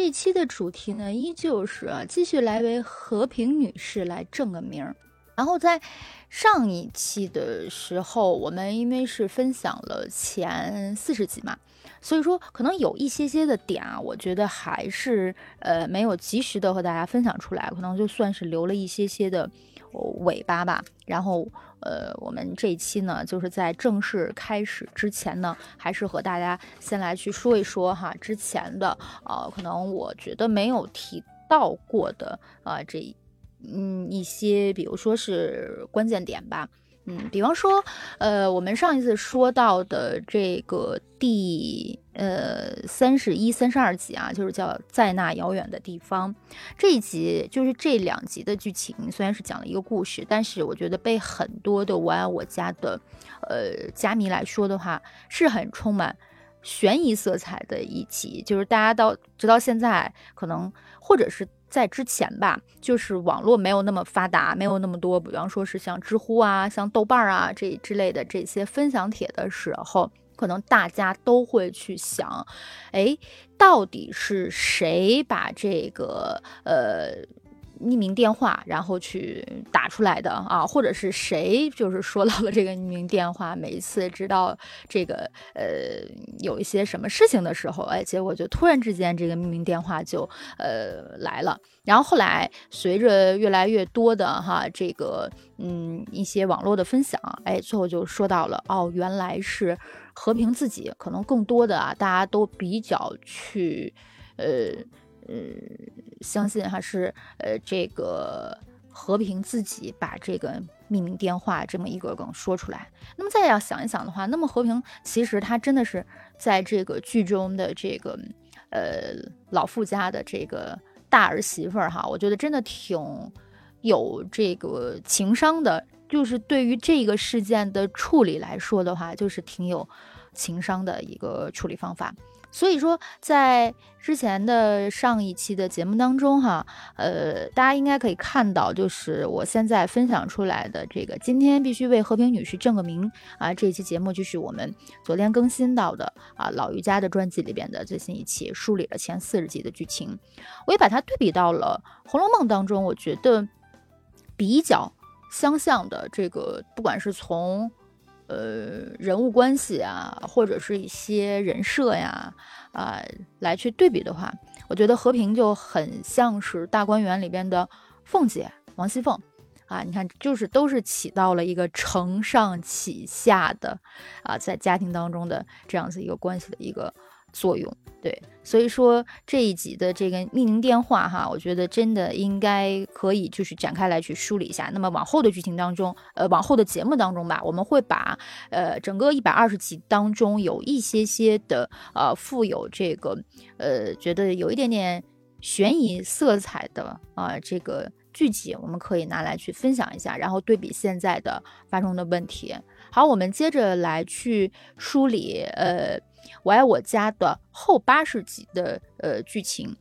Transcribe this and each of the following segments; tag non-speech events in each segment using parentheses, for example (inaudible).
这一期的主题呢，依旧是啊，继续来为和平女士来正个名儿。然后在上一期的时候，我们因为是分享了前四十集嘛，所以说可能有一些些的点啊，我觉得还是呃没有及时的和大家分享出来，可能就算是留了一些些的尾巴吧。然后呃，我们这一期呢，就是在正式开始之前呢，还是和大家先来去说一说哈之前的呃，可能我觉得没有提到过的啊这。嗯，一些比如说是关键点吧，嗯，比方说，呃，我们上一次说到的这个第呃三十一、三十二集啊，就是叫在那遥远的地方这一集，就是这两集的剧情虽然是讲了一个故事，但是我觉得被很多的我爱我家的呃家迷来说的话，是很充满悬疑色彩的一集，就是大家到直到现在可能或者是。在之前吧，就是网络没有那么发达，没有那么多，比方说是像知乎啊、像豆瓣啊这之类的这些分享帖的时候，可能大家都会去想，哎，到底是谁把这个呃。匿名电话，然后去打出来的啊，或者是谁就是说到了这个匿名电话，每一次知道这个呃有一些什么事情的时候，哎，结果就突然之间这个匿名电话就呃来了。然后后来随着越来越多的哈这个嗯一些网络的分享，哎，最后就说到了哦，原来是和平自己，可能更多的啊大家都比较去呃。嗯，相信还是呃，这个和平自己把这个秘密电话这么一个梗说出来。那么再要想一想的话，那么和平其实他真的是在这个剧中的这个呃老傅家的这个大儿媳妇儿哈，我觉得真的挺有这个情商的。就是对于这个事件的处理来说的话，就是挺有情商的一个处理方法。所以说，在之前的上一期的节目当中，哈，呃，大家应该可以看到，就是我现在分享出来的这个，今天必须为和平女士正个名啊！这一期节目就是我们昨天更新到的啊，老瑜伽的专辑里边的最新一期，梳理了前四十集的剧情，我也把它对比到了《红楼梦》当中，我觉得比较相像的这个，不管是从。呃，人物关系啊，或者是一些人设呀，啊，来去对比的话，我觉得和平就很像是大观园里边的凤姐王熙凤啊，你看，就是都是起到了一个承上启下的啊，在家庭当中的这样子一个关系的一个。作用对，所以说这一集的这个匿名电话哈，我觉得真的应该可以就是展开来去梳理一下。那么往后的剧情当中，呃，往后的节目当中吧，我们会把呃整个一百二十集当中有一些些的呃富有这个呃觉得有一点点悬疑色彩的啊这个剧集，我们可以拿来去分享一下，然后对比现在的发生的问题。好，我们接着来去梳理呃。我爱我家的后八十集的呃剧情，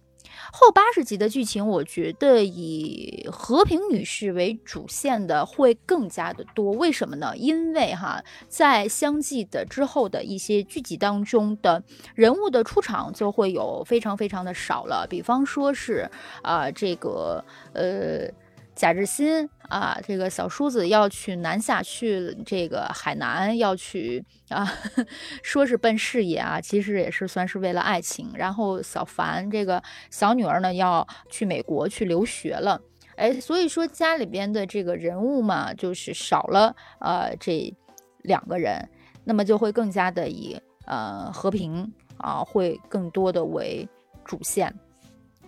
后八十集的剧情，我觉得以和平女士为主线的会更加的多。为什么呢？因为哈，在相继的之后的一些剧集当中的人物的出场就会有非常非常的少了。比方说是啊，这个呃。贾志新啊，这个小叔子要去南下，去这个海南，要去啊，(laughs) 说是奔事业啊，其实也是算是为了爱情。然后小凡这个小女儿呢，要去美国去留学了，哎，所以说家里边的这个人物嘛，就是少了呃这两个人，那么就会更加的以呃和平啊，会更多的为主线。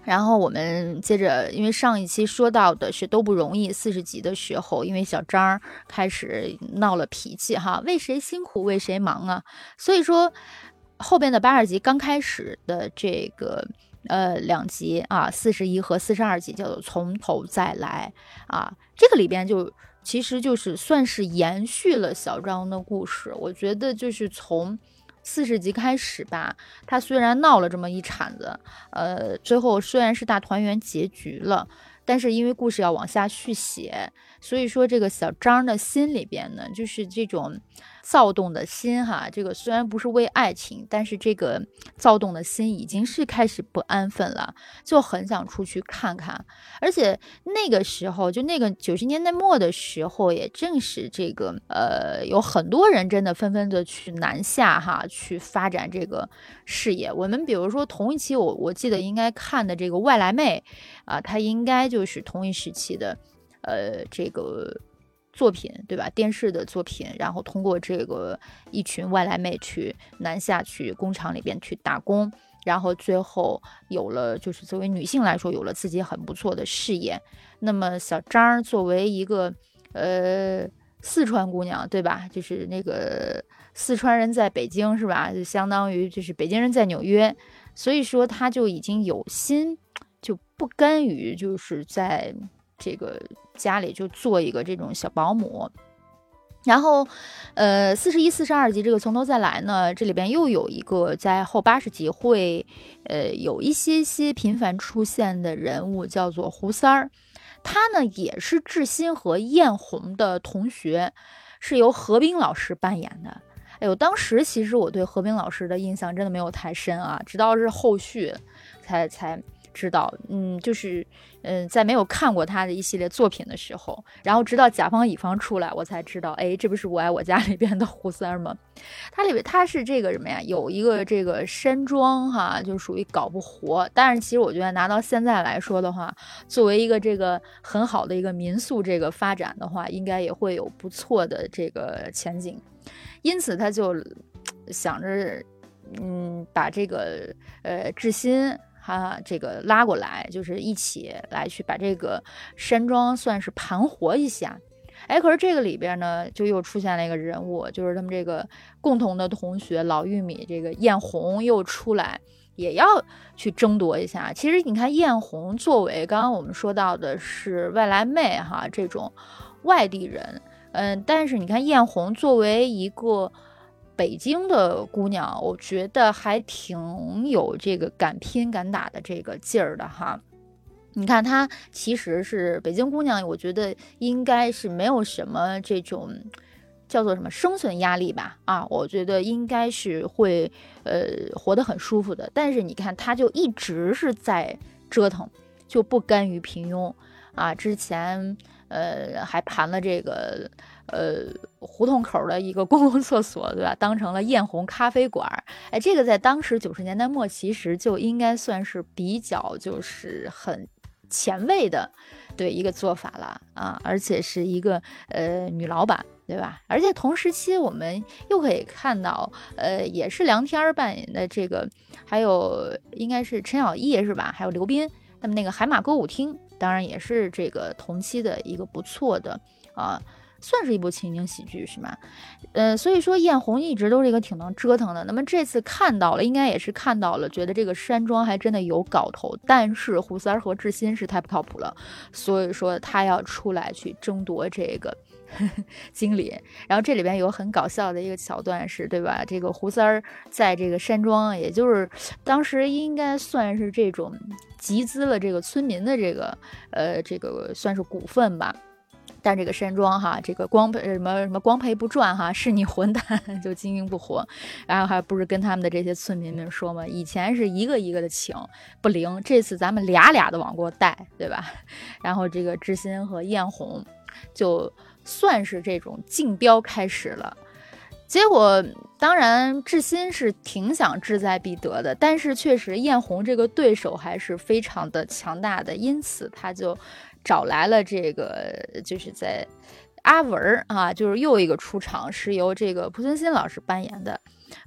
然后我们接着，因为上一期说到的是都不容易，四十集的时候，因为小张开始闹了脾气哈，为谁辛苦为谁忙啊？所以说后边的八十集刚开始的这个呃两集啊，四十一和四十二集叫做从头再来啊，这个里边就其实就是算是延续了小张的故事，我觉得就是从。四十集开始吧，他虽然闹了这么一铲子，呃，最后虽然是大团圆结局了，但是因为故事要往下续写，所以说这个小张的心里边呢，就是这种，躁动的心哈，这个虽然不是为爱情，但是这个躁动的心已经是开始不安分了，就很想出去看看。而且那个时候，就那个九十年代末的时候，也正是这个呃，有很多人真的纷纷的去南下哈，去发展这个事业。我们比如说同一期，我我记得应该看的这个外来妹啊，她应该就是同一时期的呃这个。作品对吧？电视的作品，然后通过这个一群外来妹去南下去工厂里边去打工，然后最后有了，就是作为女性来说，有了自己很不错的事业。那么小张作为一个呃四川姑娘对吧？就是那个四川人在北京是吧？就相当于就是北京人在纽约，所以说她就已经有心就不甘于就是在。这个家里就做一个这种小保姆，然后，呃，四十一、四十二集这个从头再来呢，这里边又有一个在后八十集会，呃，有一些些频繁出现的人物，叫做胡三儿，他呢也是志新和艳红的同学，是由何冰老师扮演的。哎呦，当时其实我对何冰老师的印象真的没有太深啊，直到是后续才才。知道，嗯，就是，嗯，在没有看过他的一系列作品的时候，然后直到甲方乙方出来，我才知道，哎，这不是我爱我家里边的胡三吗？他里边他是这个什么呀？有一个这个山庄哈，就属于搞不活。但是其实我觉得拿到现在来说的话，作为一个这个很好的一个民宿这个发展的话，应该也会有不错的这个前景。因此他就想着，嗯，把这个呃志新。他这个拉过来，就是一起来去把这个山庄算是盘活一下。哎，可是这个里边呢，就又出现了一个人物，就是他们这个共同的同学老玉米，这个艳红又出来，也要去争夺一下。其实你看，艳红作为刚刚我们说到的是外来妹哈，这种外地人，嗯，但是你看艳红作为一个。北京的姑娘，我觉得还挺有这个敢拼敢打的这个劲儿的哈。你看她其实是北京姑娘，我觉得应该是没有什么这种叫做什么生存压力吧啊，我觉得应该是会呃活得很舒服的。但是你看她就一直是在折腾，就不甘于平庸啊。之前呃还盘了这个。呃，胡同口的一个公共厕所，对吧？当成了艳红咖啡馆，哎，这个在当时九十年代末，其实就应该算是比较就是很前卫的，对一个做法了啊，而且是一个呃女老板，对吧？而且同时期我们又可以看到，呃，也是梁天儿扮演的这个，还有应该是陈小艺是吧？还有刘斌，那么那个海马歌舞厅，当然也是这个同期的一个不错的啊。算是一部情景喜剧是吗？呃，所以说艳红一直都是一个挺能折腾的。那么这次看到了，应该也是看到了，觉得这个山庄还真的有搞头。但是胡三儿和志新是太不靠谱了，所以说他要出来去争夺这个 (laughs) 经理。然后这里边有很搞笑的一个桥段是，对吧？这个胡三儿在这个山庄，也就是当时应该算是这种集资了这个村民的这个呃这个算是股份吧。但这个山庄哈，这个光赔什么什么光赔不赚哈，是你混蛋 (laughs) 就经营不活，然后还不是跟他们的这些村民们说嘛，以前是一个一个的请不灵，这次咱们俩俩的往过带，对吧？然后这个志新和艳红就算是这种竞标开始了，结果当然志新是挺想志在必得的，但是确实艳红这个对手还是非常的强大的，因此他就。找来了这个，就是在阿文啊，就是又一个出场，是由这个濮存昕老师扮演的。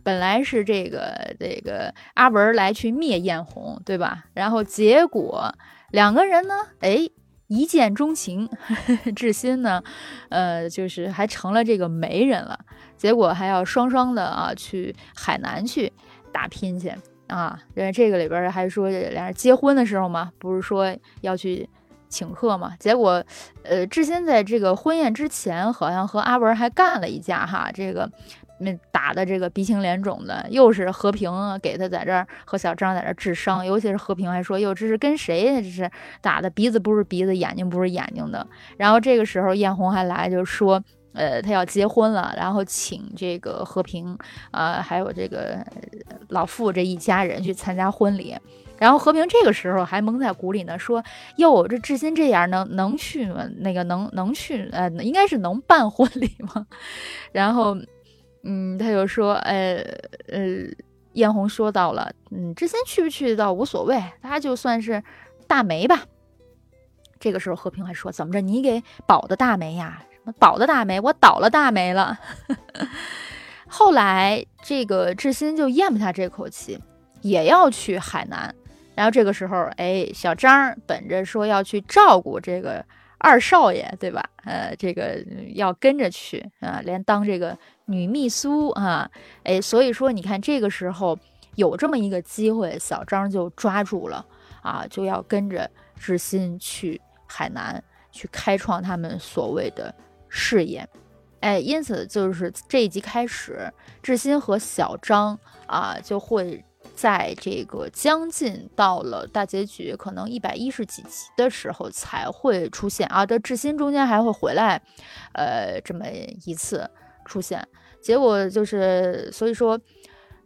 本来是这个这个阿文来去灭艳红，对吧？然后结果两个人呢，哎，一见钟情，(laughs) 志新呢，呃，就是还成了这个媒人了。结果还要双双的啊去海南去打拼去啊。因为这个里边还说俩人结婚的时候嘛，不是说要去。请客嘛，结果，呃，志新在这个婚宴之前，好像和阿文还干了一架哈，这个那打的这个鼻青脸肿的，又是和平给他在这儿和小张在这儿治伤，尤其是和平还说，哟，这是跟谁呀？这是打的鼻子不是鼻子，眼睛不是眼睛的。然后这个时候艳红还来就说，呃，他要结婚了，然后请这个和平啊，还有这个老傅这一家人去参加婚礼。然后和平这个时候还蒙在鼓里呢，说：“哟，这志新这样能能去吗？那个能能去？呃，应该是能办婚礼吗？” (laughs) 然后，嗯，他就说：“呃呃，艳红说到了，嗯，志新去不去倒无所谓，他就算是大媒吧。”这个时候和平还说：“怎么着？你给保的大媒呀？”什么保的大媒，我倒了大媒了。(laughs) 后来这个志新就咽不下这口气，也要去海南。然后这个时候，哎，小张本着说要去照顾这个二少爷，对吧？呃，这个要跟着去啊，连当这个女秘书啊，哎，所以说你看这个时候有这么一个机会，小张就抓住了啊，就要跟着志新去海南，去开创他们所谓的。事业，哎，因此就是这一集开始，志新和小张啊，就会在这个将近到了大结局，可能一百一十几集的时候才会出现啊。这志新中间还会回来，呃，这么一次出现。结果就是，所以说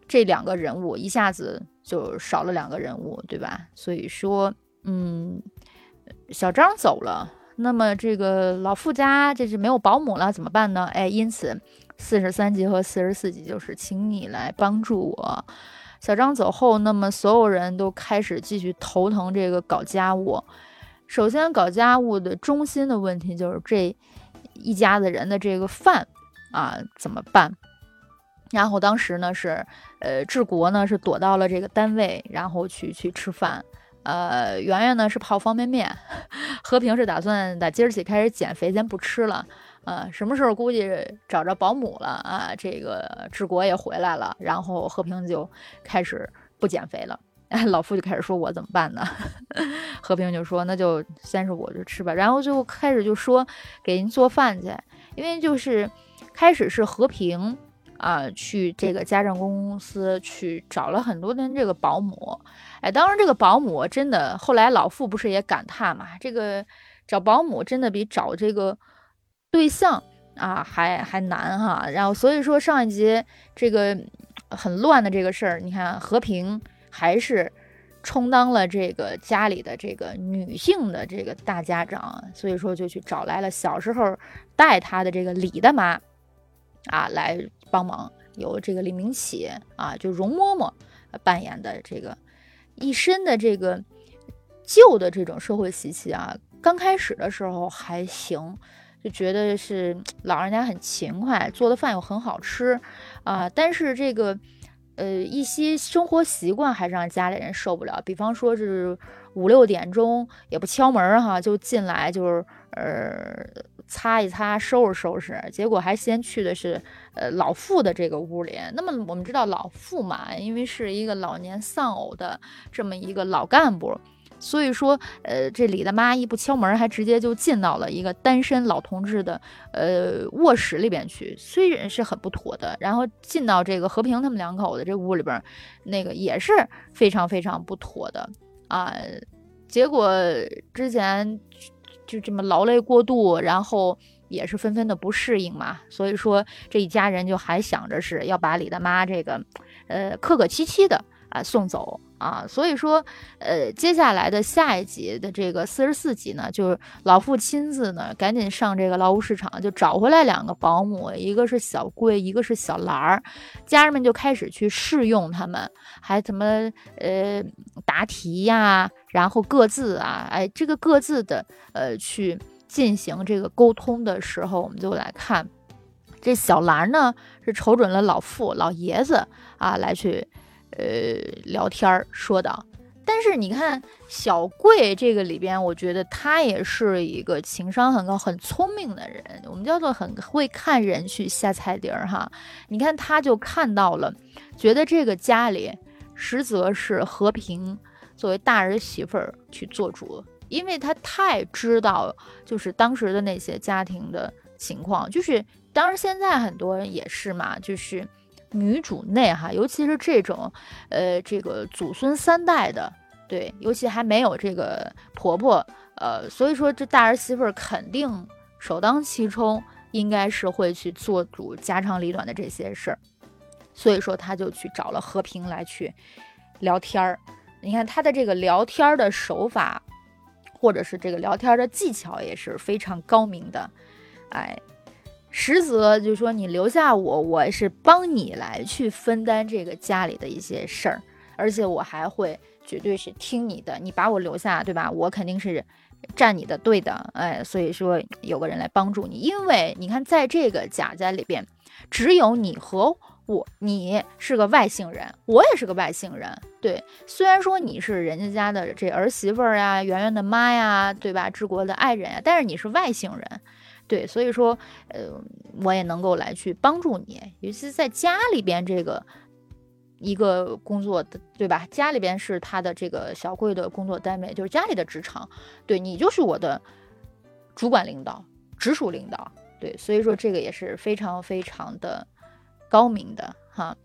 这两个人物一下子就少了两个人物，对吧？所以说，嗯，小张走了。那么这个老傅家这是没有保姆了，怎么办呢？哎，因此四十三集和四十四集就是请你来帮助我。小张走后，那么所有人都开始继续头疼这个搞家务。首先搞家务的中心的问题就是这一家子人的这个饭啊怎么办？然后当时呢是呃治国呢是躲到了这个单位，然后去去吃饭。呃，圆圆呢是泡方便面，(laughs) 和平是打算打今儿起开始减肥，先不吃了。呃，什么时候估计找着保姆了啊？这个治国也回来了，然后和平就开始不减肥了。老傅就开始说我怎么办呢？(laughs) 和平就说那就先是我就吃吧，然后就开始就说给您做饭去，因为就是开始是和平。啊，去这个家政公司去找了很多的这个保姆，哎，当然这个保姆真的，后来老傅不是也感叹嘛，这个找保姆真的比找这个对象啊还还难哈。然后所以说上一集这个很乱的这个事儿，你看和平还是充当了这个家里的这个女性的这个大家长，所以说就去找来了小时候带他的这个李大妈啊来。帮忙由这个李明启啊，就容嬷嬷扮演的这个一身的这个旧的这种社会习气啊，刚开始的时候还行，就觉得是老人家很勤快，做的饭又很好吃啊，但是这个呃一些生活习惯还是让家里人受不了，比方说是五六点钟也不敲门哈，就进来就是呃。擦一擦，收拾收拾，结果还先去的是，呃，老妇的这个屋里。那么我们知道老妇嘛，因为是一个老年丧偶的这么一个老干部，所以说，呃，这李大妈一不敲门，还直接就进到了一个单身老同志的呃卧室里边去，虽然是很不妥的。然后进到这个和平他们两口子这屋里边，那个也是非常非常不妥的啊。结果之前。就这么劳累过度，然后也是纷纷的不适应嘛，所以说这一家人就还想着是要把李大妈这个，呃，客客气气的啊送走。啊，所以说，呃，接下来的下一集的这个四十四集呢，就是老傅亲自呢，赶紧上这个劳务市场，就找回来两个保姆，一个是小桂，一个是小兰儿，家人们就开始去试用他们，还怎么呃答题呀，然后各自啊，哎，这个各自的呃去进行这个沟通的时候，我们就来看，这小兰呢是瞅准了老傅老爷子啊来去。呃，聊天儿说道，但是你看小贵这个里边，我觉得他也是一个情商很高、很聪明的人，我们叫做很会看人去下菜碟儿哈。你看他就看到了，觉得这个家里实则是和平作为大儿媳妇儿去做主，因为他太知道就是当时的那些家庭的情况，就是当然现在很多人也是嘛，就是。女主内哈，尤其是这种，呃，这个祖孙三代的，对，尤其还没有这个婆婆，呃，所以说这大儿媳妇儿肯定首当其冲应该是会去做主家长里短的这些事儿，所以说他就去找了和平来去聊天儿。你看他的这个聊天的手法，或者是这个聊天的技巧也是非常高明的，哎。实则就是说，你留下我，我是帮你来去分担这个家里的一些事儿，而且我还会绝对是听你的。你把我留下，对吧？我肯定是站你的队的，哎，所以说有个人来帮助你，因为你看，在这个贾家里边，只有你和我，你是个外姓人，我也是个外姓人，对。虽然说你是人家家的这儿媳妇儿呀，圆圆的妈呀，对吧？治国的爱人呀，但是你是外姓人。对，所以说，呃，我也能够来去帮助你，尤其是在家里边这个一个工作的，对吧？家里边是他的这个小贵的工作单位，就是家里的职场，对你就是我的主管领导、直属领导，对，所以说这个也是非常非常的高明的哈，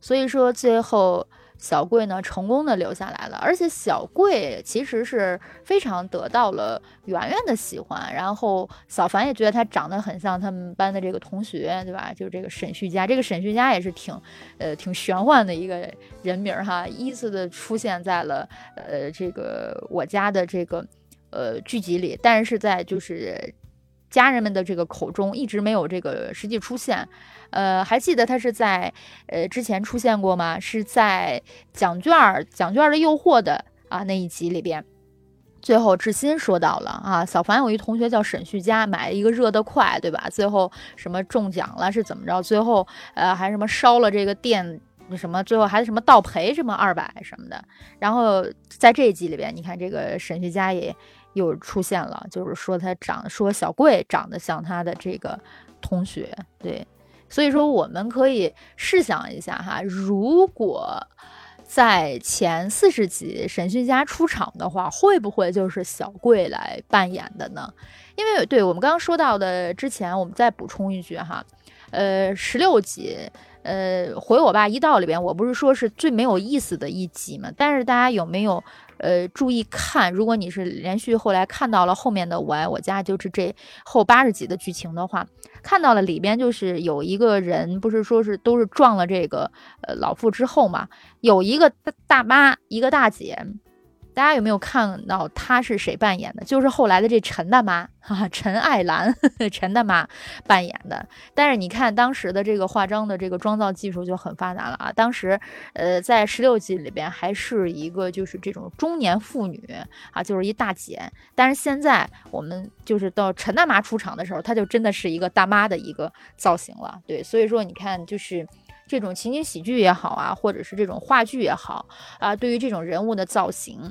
所以说最后。小贵呢，成功的留下来了，而且小贵其实是非常得到了圆圆的喜欢，然后小凡也觉得他长得很像他们班的这个同学，对吧？就是这个沈旭家，这个沈旭家也是挺，呃，挺玄幻的一个人名哈，依次的出现在了呃这个我家的这个呃剧集里，但是在就是家人们的这个口中一直没有这个实际出现。呃，还记得他是在呃之前出现过吗？是在奖券儿奖券儿的诱惑的啊那一集里边，最后志新说到了啊，小凡有一同学叫沈旭佳，买了一个热得快，对吧？最后什么中奖了是怎么着？最后呃还什么烧了这个店什么？最后还什么倒赔什么二百什么的。然后在这一集里边，你看这个沈旭佳也又出现了，就是说他长说小贵长得像他的这个同学，对。所以说，我们可以试想一下哈，如果在前四十集沈勋家出场的话，会不会就是小贵来扮演的呢？因为对我们刚刚说到的，之前我们再补充一句哈，呃，十六集，呃，回我爸一道里边，我不是说是最没有意思的一集嘛？但是大家有没有？呃，注意看，如果你是连续后来看到了后面的《我爱我家》，就是这后八十集的剧情的话，看到了里边就是有一个人，不是说是都是撞了这个呃老妇之后嘛，有一个大大妈，一个大姐。大家有没有看到她是谁扮演的？就是后来的这陈大妈，(laughs) 哈，陈爱兰，(laughs) 陈大妈扮演的。但是你看当时的这个化妆的这个妆造技术就很发达了啊。当时，呃，在十六集里边还是一个就是这种中年妇女啊，就是一大姐。但是现在我们就是到陈大妈出场的时候，她就真的是一个大妈的一个造型了。对，所以说你看，就是这种情景喜剧也好啊，或者是这种话剧也好啊，对于这种人物的造型。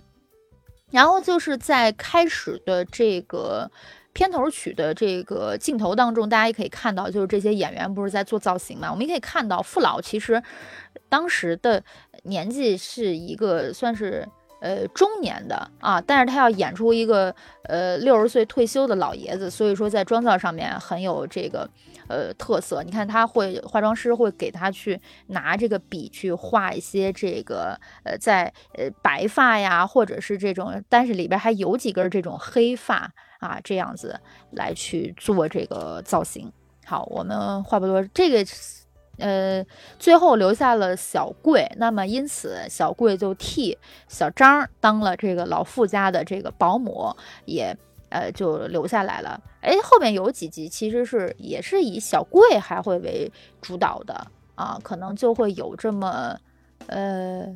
然后就是在开始的这个片头曲的这个镜头当中，大家也可以看到，就是这些演员不是在做造型嘛？我们也可以看到，傅老其实当时的年纪是一个算是。呃，中年的啊，但是他要演出一个呃六十岁退休的老爷子，所以说在妆造上面很有这个呃特色。你看他会化妆师会给他去拿这个笔去画一些这个呃在呃白发呀，或者是这种，但是里边还有几根这种黑发啊，这样子来去做这个造型。好，我们话不多，这个。呃，最后留下了小贵，那么因此小贵就替小张当了这个老傅家的这个保姆，也呃就留下来了。哎，后面有几集其实是也是以小贵还会为主导的啊，可能就会有这么呃。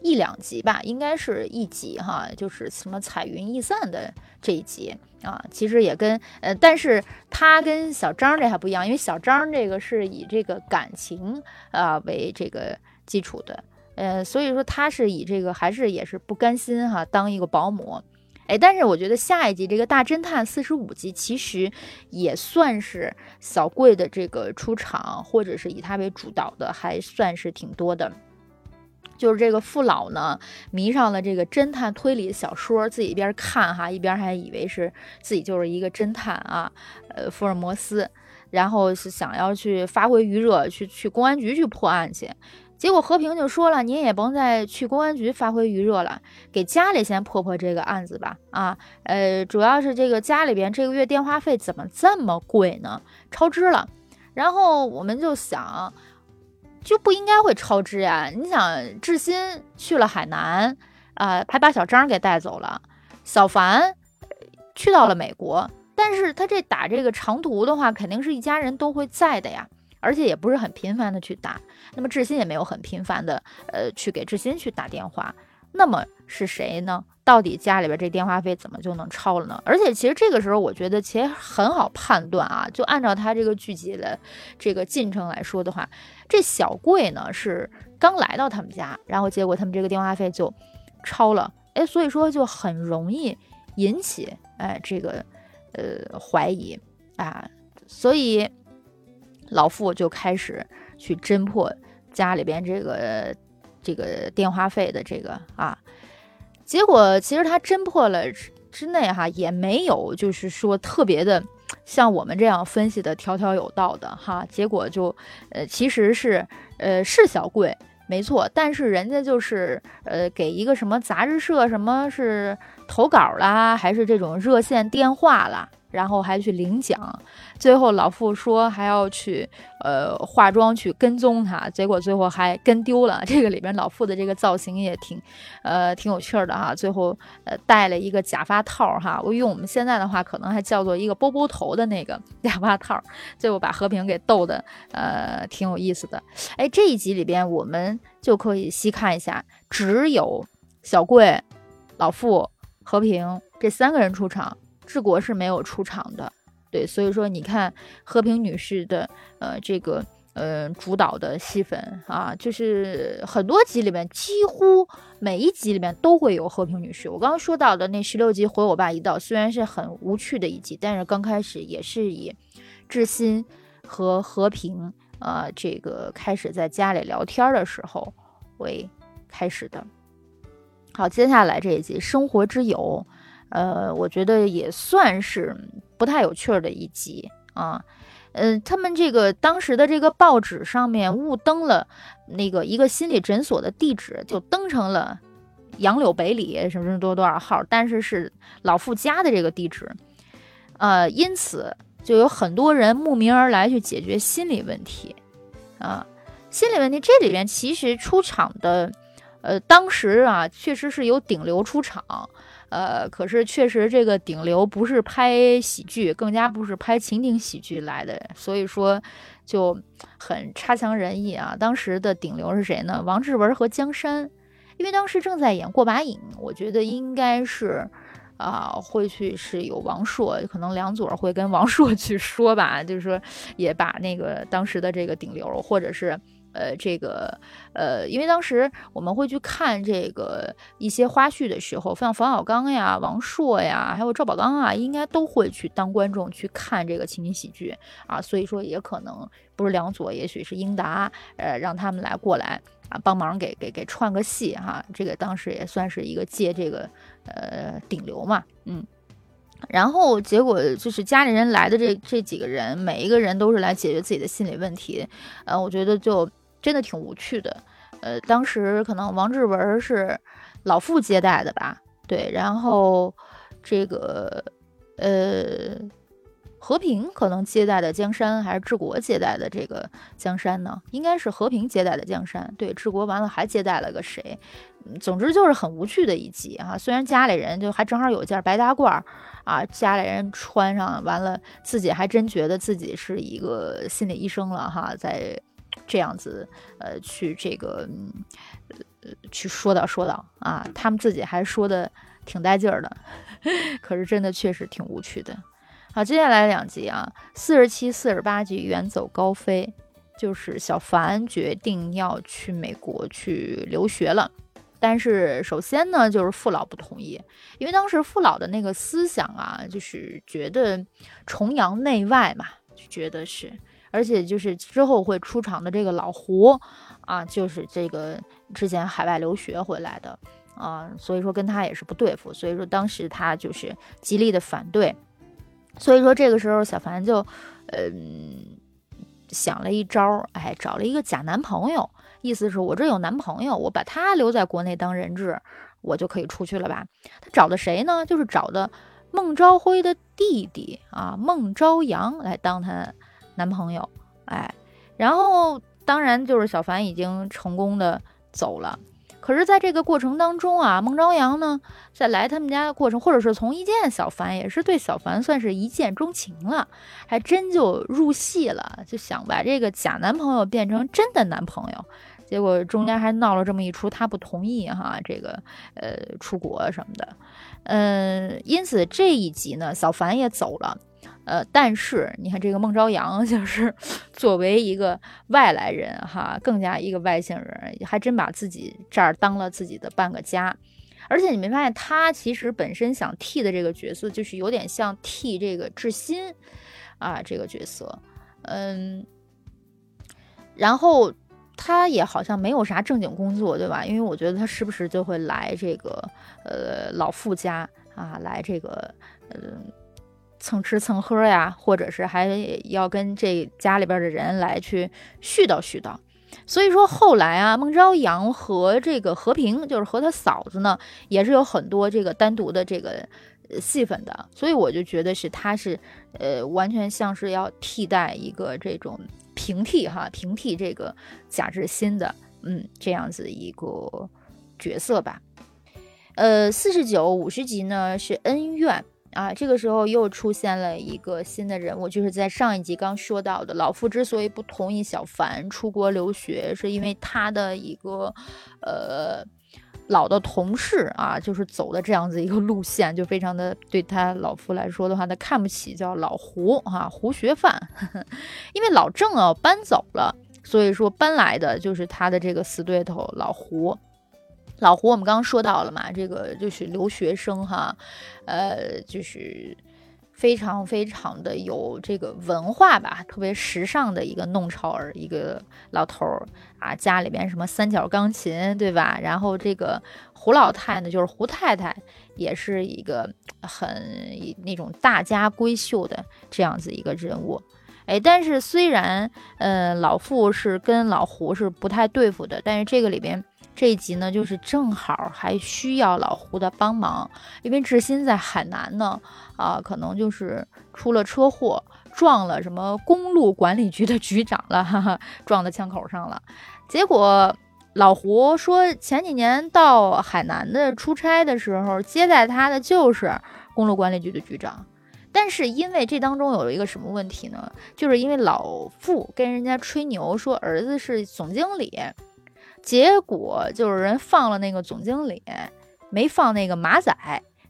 一两集吧，应该是一集哈，就是什么彩云易散的这一集啊，其实也跟呃，但是他跟小张这还不一样，因为小张这个是以这个感情啊为这个基础的，呃，所以说他是以这个还是也是不甘心哈当一个保姆，哎，但是我觉得下一集这个大侦探四十五集其实也算是小贵的这个出场，或者是以他为主导的，还算是挺多的。就是这个父老呢，迷上了这个侦探推理小说，自己一边看哈，一边还以为是自己就是一个侦探啊，呃，福尔摩斯，然后是想要去发挥余热，去去公安局去破案去。结果和平就说了：“您也甭再去公安局发挥余热了，给家里先破破这个案子吧。啊，呃，主要是这个家里边这个月电话费怎么这么贵呢？超支了。然后我们就想，就不应该会超支呀。你想，志新去了海南，啊，还把小张给带走了，小凡去到了美国，但是他这打这个长途的话，肯定是一家人都会在的呀。”而且也不是很频繁的去打，那么志新也没有很频繁的，呃，去给志新去打电话。那么是谁呢？到底家里边这电话费怎么就能超了呢？而且其实这个时候，我觉得其实很好判断啊，就按照他这个剧集的这个进程来说的话，这小贵呢是刚来到他们家，然后结果他们这个电话费就超了，哎，所以说就很容易引起哎这个呃怀疑啊，所以。老傅就开始去侦破家里边这个这个电话费的这个啊，结果其实他侦破了之内哈，也没有就是说特别的像我们这样分析的条条有道的哈，结果就呃其实是呃是小贵没错，但是人家就是呃给一个什么杂志社什么是投稿啦，还是这种热线电话啦。然后还去领奖，最后老傅说还要去呃化妆去跟踪他，结果最后还跟丢了。这个里边老傅的这个造型也挺呃挺有趣的哈，最后呃戴了一个假发套哈，我用我们现在的话可能还叫做一个波波头的那个 (laughs) 假发套，最后把和平给逗的呃挺有意思的。哎，这一集里边我们就可以细看一下，只有小贵、老傅、和平这三个人出场。治国是没有出场的，对，所以说你看和平女士的呃这个呃主导的戏份啊，就是很多集里面几乎每一集里面都会有和平女士。我刚刚说到的那十六集回我爸一道，虽然是很无趣的一集，但是刚开始也是以志新和和平呃这个开始在家里聊天的时候为开始的。好，接下来这一集生活之友。呃，我觉得也算是不太有趣儿的一集啊。嗯，他们这个当时的这个报纸上面误登了那个一个心理诊所的地址，就登成了杨柳北里什么多多少号，但是是老傅家的这个地址。呃，因此就有很多人慕名而来去解决心理问题啊。心理问题这里边其实出场的，呃，当时啊确实是有顶流出场。呃，可是确实这个顶流不是拍喜剧，更加不是拍情景喜剧来的，所以说就很差强人意啊。当时的顶流是谁呢？王志文和江山，因为当时正在演过把瘾，我觉得应该是啊，会去是有王朔，可能梁左会跟王朔去说吧，就是说也把那个当时的这个顶流，或者是。呃，这个，呃，因为当时我们会去看这个一些花絮的时候，像冯小刚呀、王朔呀，还有赵宝刚啊，应该都会去当观众去看这个情景喜剧啊，所以说也可能不是梁左，也许是英达，呃，让他们来过来啊，帮忙给给给串个戏哈，这个当时也算是一个借这个呃顶流嘛，嗯，然后结果就是家里人来的这这几个人，每一个人都是来解决自己的心理问题，呃，我觉得就。真的挺无趣的，呃，当时可能王志文是老傅接待的吧，对，然后这个呃和平可能接待的江山，还是治国接待的这个江山呢？应该是和平接待的江山，对，治国完了还接待了个谁？总之就是很无趣的一集哈。虽然家里人就还正好有件白大褂啊，家里人穿上完了，自己还真觉得自己是一个心理医生了哈，在。这样子，呃，去这个，呃，去说道说道啊，他们自己还说的挺带劲儿的，(laughs) 可是真的确实挺无趣的。好，接下来两集啊，四十七、四十八集远走高飞，就是小凡决定要去美国去留学了，但是首先呢，就是父老不同意，因为当时父老的那个思想啊，就是觉得崇洋媚外嘛，就觉得是。而且就是之后会出场的这个老胡啊，就是这个之前海外留学回来的啊，所以说跟他也是不对付，所以说当时他就是极力的反对，所以说这个时候小凡就嗯想了一招，哎，找了一个假男朋友，意思是我这有男朋友，我把他留在国内当人质，我就可以出去了吧？他找的谁呢？就是找的孟昭辉的弟弟啊，孟朝阳来当他男朋友。哎，然后当然就是小凡已经成功的走了。可是，在这个过程当中啊，孟朝阳呢，在来他们家的过程，或者是从一见小凡，也是对小凡算是一见钟情了，还真就入戏了，就想把这个假男朋友变成真的男朋友。结果中间还闹了这么一出，他不同意哈，这个呃出国什么的，嗯，因此这一集呢，小凡也走了。呃，但是你看这个孟朝阳，(laughs) 就是作为一个外来人哈，更加一个外星人，还真把自己这儿当了自己的半个家。而且你没发现，他其实本身想替的这个角色，就是有点像替这个志新啊这个角色，嗯，然后他也好像没有啥正经工作，对吧？因为我觉得他时不时就会来这个呃老傅家啊，来这个嗯。蹭吃蹭喝呀，或者是还要跟这家里边的人来去絮叨絮叨，所以说后来啊，孟朝阳和这个和平，就是和他嫂子呢，也是有很多这个单独的这个戏份的，所以我就觉得是他是呃完全像是要替代一个这种平替哈，平替这个贾志新的嗯这样子一个角色吧。呃，四十九五十集呢是恩怨。啊，这个时候又出现了一个新的人物，就是在上一集刚说到的老傅之所以不同意小凡出国留学，是因为他的一个呃老的同事啊，就是走的这样子一个路线，就非常的对他老傅来说的话，他看不起，叫老胡啊，胡学范，(laughs) 因为老郑啊搬走了，所以说搬来的就是他的这个死对头老胡。老胡，我们刚刚说到了嘛，这个就是留学生哈，呃，就是非常非常的有这个文化吧，特别时尚的一个弄潮儿，一个老头儿啊，家里边什么三角钢琴，对吧？然后这个胡老太呢，就是胡太太，也是一个很那种大家闺秀的这样子一个人物，哎，但是虽然呃老傅是跟老胡是不太对付的，但是这个里边。这一集呢，就是正好还需要老胡的帮忙，因为志新在海南呢，啊，可能就是出了车祸，撞了什么公路管理局的局长了，哈哈，撞到枪口上了。结果老胡说，前几年到海南的出差的时候，接待他的就是公路管理局的局长，但是因为这当中有一个什么问题呢？就是因为老傅跟人家吹牛说儿子是总经理。结果就是人放了那个总经理，没放那个马仔，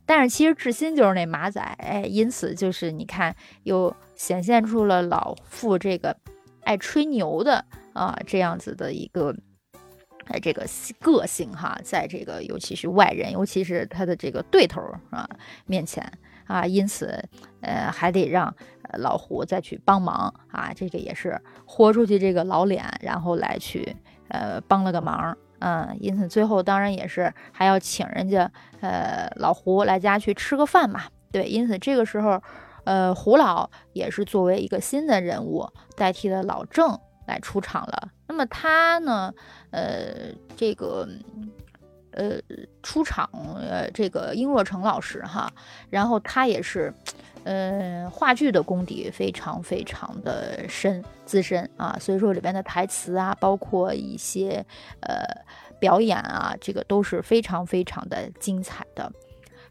但是其实志新就是那马仔，哎，因此就是你看又显现出了老傅这个爱吹牛的啊这样子的一个哎这个个性哈，在这个尤其是外人，尤其是他的这个对头啊面前。啊，因此呃还得让老胡再去帮忙啊，这个也是豁出去这个老脸，然后来去。呃，帮了个忙，嗯，因此最后当然也是还要请人家，呃，老胡来家去吃个饭嘛，对，因此这个时候，呃，胡老也是作为一个新的人物，代替了老郑来出场了。那么他呢，呃，这个，呃，出场，呃，这个殷若成老师哈，然后他也是。嗯，话剧的功底非常非常的深资深啊，所以说里边的台词啊，包括一些呃表演啊，这个都是非常非常的精彩的。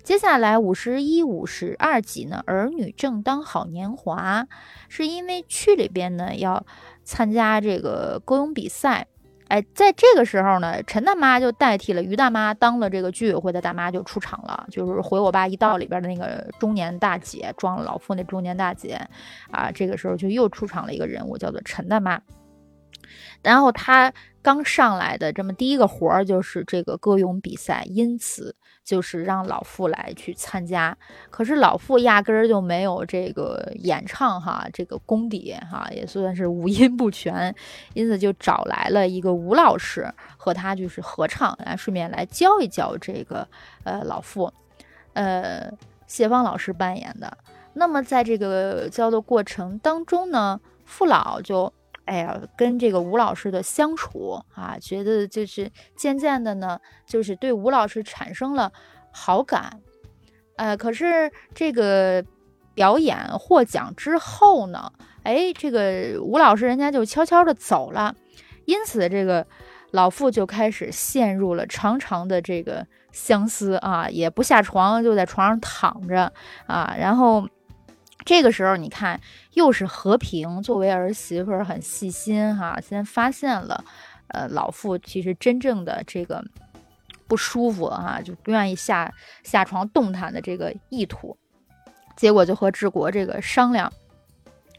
接下来五十一、五十二集呢，儿女正当好年华，是因为剧里边呢要参加这个歌咏比赛。哎，在这个时候呢，陈大妈就代替了于大妈，当了这个居委会的大妈就出场了，就是回我爸一道里边的那个中年大姐，装了老妇那中年大姐，啊，这个时候就又出场了一个人物，叫做陈大妈，然后他刚上来的这么第一个活儿就是这个歌咏比赛，因此。就是让老傅来去参加，可是老傅压根儿就没有这个演唱哈，这个功底哈，也算是五音不全，因此就找来了一个吴老师和他就是合唱，来顺便来教一教这个呃老傅，呃谢芳老师扮演的。那么在这个教的过程当中呢，傅老就哎呀，跟这个吴老师的相处啊，觉得就是渐渐的呢，就是对吴老师产生了好感。呃，可是这个表演获奖之后呢，哎，这个吴老师人家就悄悄的走了，因此这个老傅就开始陷入了长长的这个相思啊，也不下床，就在床上躺着啊，然后。这个时候，你看，又是和平作为儿媳妇很细心哈，先发现了，呃，老傅其实真正的这个不舒服哈，就不愿意下下床动弹的这个意图，结果就和治国这个商量，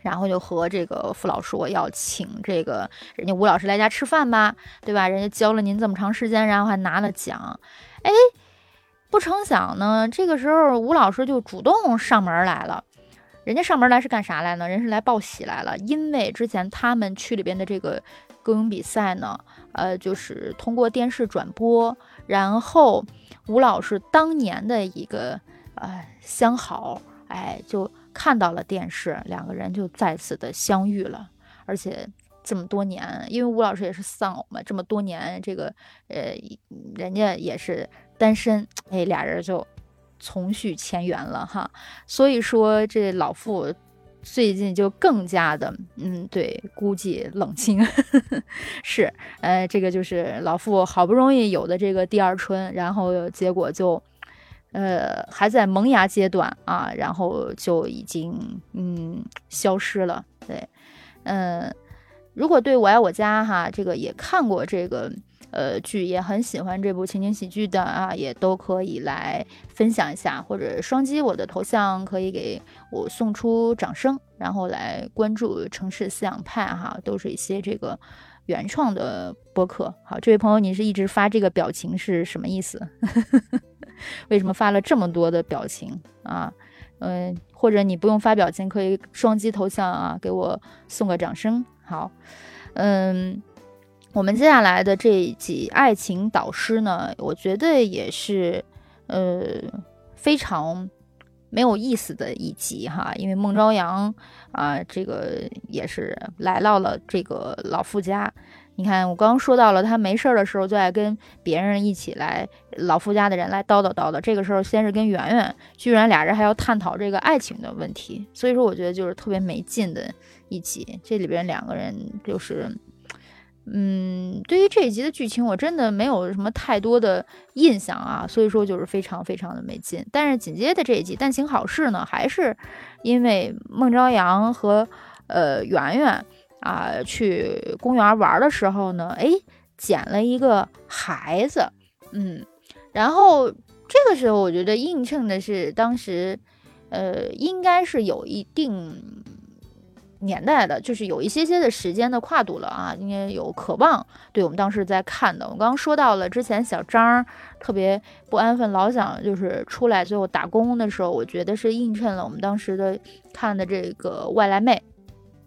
然后就和这个傅老说要请这个人家吴老师来家吃饭吧，对吧？人家教了您这么长时间，然后还拿了奖，哎，不成想呢，这个时候吴老师就主动上门来了。人家上门来是干啥来呢？人是来报喜来了，因为之前他们区里边的这个歌咏比赛呢，呃，就是通过电视转播，然后吴老师当年的一个呃相好，哎，就看到了电视，两个人就再次的相遇了，而且这么多年，因为吴老师也是丧偶嘛，这么多年这个呃，人家也是单身，哎，俩人就。重续前缘了哈，所以说这老傅最近就更加的，嗯，对，估计冷清 (laughs) 是，呃，这个就是老傅好不容易有的这个第二春，然后结果就，呃，还在萌芽阶段啊，然后就已经嗯消失了。对，嗯，如果对我爱我家哈，这个也看过这个。呃，剧也很喜欢这部情景喜剧的啊，也都可以来分享一下，或者双击我的头像，可以给我送出掌声，然后来关注城市思想派哈，都是一些这个原创的播客。好，这位朋友，你是一直发这个表情是什么意思？(laughs) 为什么发了这么多的表情啊？嗯，或者你不用发表情，可以双击头像啊，给我送个掌声。好，嗯。我们接下来的这一集爱情导师呢，我觉得也是，呃，非常没有意思的一集哈。因为孟朝阳啊，这个也是来到了这个老傅家。你看，我刚刚说到了，他没事儿的时候就爱跟别人一起来老傅家的人来叨叨叨叨。这个时候先是跟圆圆，居然俩人还要探讨这个爱情的问题。所以说，我觉得就是特别没劲的一集。这里边两个人就是。嗯，对于这一集的剧情，我真的没有什么太多的印象啊，所以说就是非常非常的没劲。但是紧接着这一集《但行好事》呢，还是因为孟朝阳和呃圆圆啊去公园玩的时候呢，哎捡了一个孩子，嗯，然后这个时候我觉得映衬的是当时呃应该是有一定。年代的，就是有一些些的时间的跨度了啊，应该有渴望。对我们当时在看的，我刚刚说到了之前小张特别不安分，老想就是出来最后打工的时候，我觉得是映衬了我们当时的看的这个外来妹。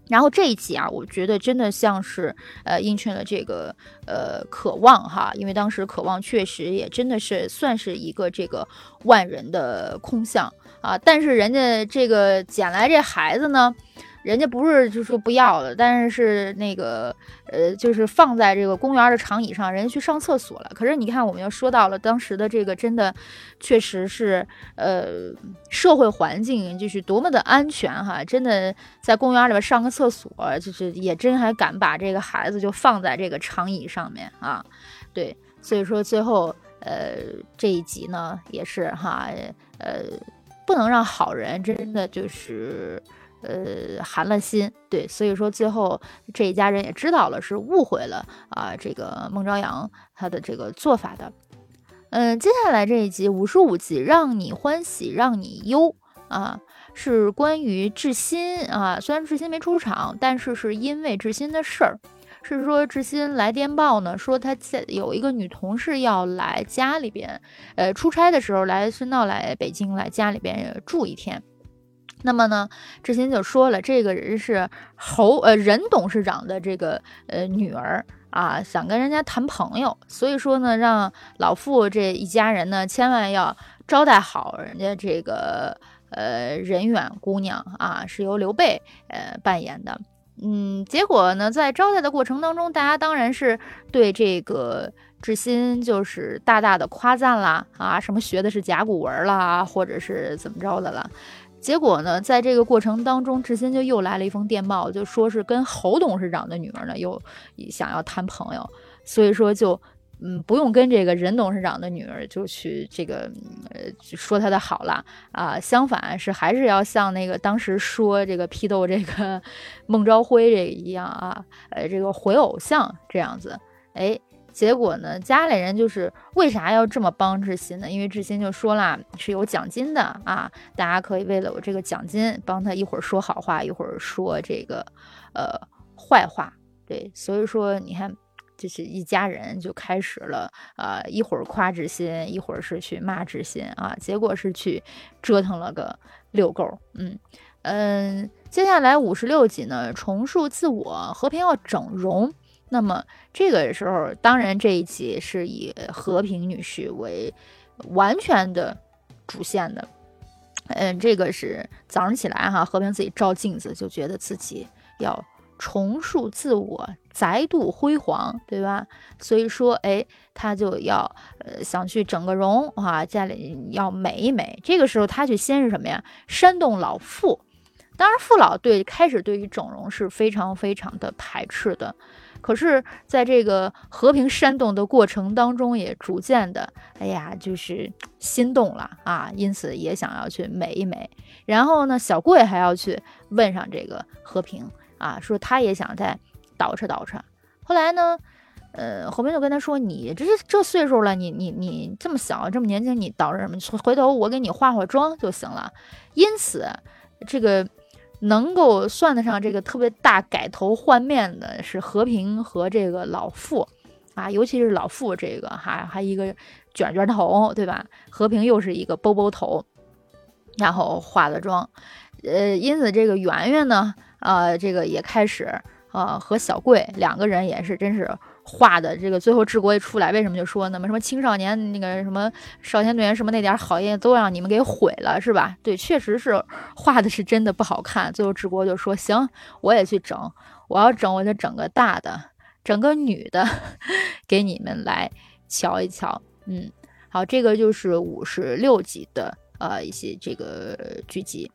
然后这一集啊，我觉得真的像是呃映衬了这个呃渴望哈，因为当时渴望确实也真的是算是一个这个万人的空巷啊，但是人家这个捡来这孩子呢。人家不是就说不要了，但是是那个呃，就是放在这个公园的长椅上，人家去上厕所了。可是你看，我们又说到了当时的这个，真的确实是呃，社会环境就是多么的安全哈，真的在公园里边上个厕所，就是也真还敢把这个孩子就放在这个长椅上面啊。对，所以说最后呃这一集呢也是哈，呃，不能让好人真的就是。呃，寒了心，对，所以说最后这一家人也知道了，是误会了啊，这个孟朝阳他的这个做法的。嗯，接下来这一集五十五集，让你欢喜让你忧啊，是关于志新啊，虽然志新没出场，但是是因为志新的事儿，是说志新来电报呢，说他在有一个女同事要来家里边，呃，出差的时候来顺道来北京来家里边住一天。那么呢，志新就说了，这个人是侯呃任董事长的这个呃女儿啊，想跟人家谈朋友，所以说呢，让老傅这一家人呢，千万要招待好人家这个呃任远姑娘啊，是由刘备呃扮演的。嗯，结果呢，在招待的过程当中，大家当然是对这个志新就是大大的夸赞啦，啊，什么学的是甲骨文啦，或者是怎么着的了。结果呢，在这个过程当中，志新就又来了一封电报，就说是跟侯董事长的女儿呢又想要谈朋友，所以说就。嗯，不用跟这个任董事长的女儿就去这个呃说他的好了啊，相反是还是要像那个当时说这个批斗这个孟昭辉这个一样啊，呃，这个回偶像这样子。哎，结果呢，家里人就是为啥要这么帮志新呢？因为志新就说了是有奖金的啊，大家可以为了我这个奖金帮他一会儿说好话，一会儿说这个呃坏话。对，所以说你看。就是一家人就开始了，呃，一会儿夸志新，一会儿是去骂志新啊，结果是去折腾了个遛够。嗯嗯，接下来五十六集呢，重塑自我，和平要整容。那么这个时候，当然这一集是以和平女士为完全的主线的。嗯，这个是早上起来哈，和平自己照镜子就觉得自己要。重塑自我，再度辉煌，对吧？所以说，哎，他就要呃想去整个容啊，家里要美一美。这个时候，他去先是什么呀？煽动老傅，当然父老对开始对于整容是非常非常的排斥的。可是，在这个和平煽动的过程当中，也逐渐的，哎呀，就是心动了啊，因此也想要去美一美。然后呢，小贵还要去问上这个和平。啊，说他也想再捯饬捯饬。后来呢，呃，和平就跟他说：“你这这岁数了，你你你这么小，这么年轻，你捯饬什么？回头我给你化化妆就行了。”因此，这个能够算得上这个特别大改头换面的是和平和这个老傅啊，尤其是老傅这个哈，还一个卷卷头，对吧？和平又是一个包包头，然后化了妆，呃，因此这个圆圆呢。啊，这个也开始啊，和小贵两个人也是，真是画的这个最后治国一出来，为什么就说呢？什么青少年那个什么少先队员什么那点好业都让你们给毁了，是吧？对，确实是画的是真的不好看。最后治国就说行，我也去整，我要整我就整个大的，整个女的 (laughs) 给你们来瞧一瞧。嗯，好，这个就是五十六集的呃一些这个剧集。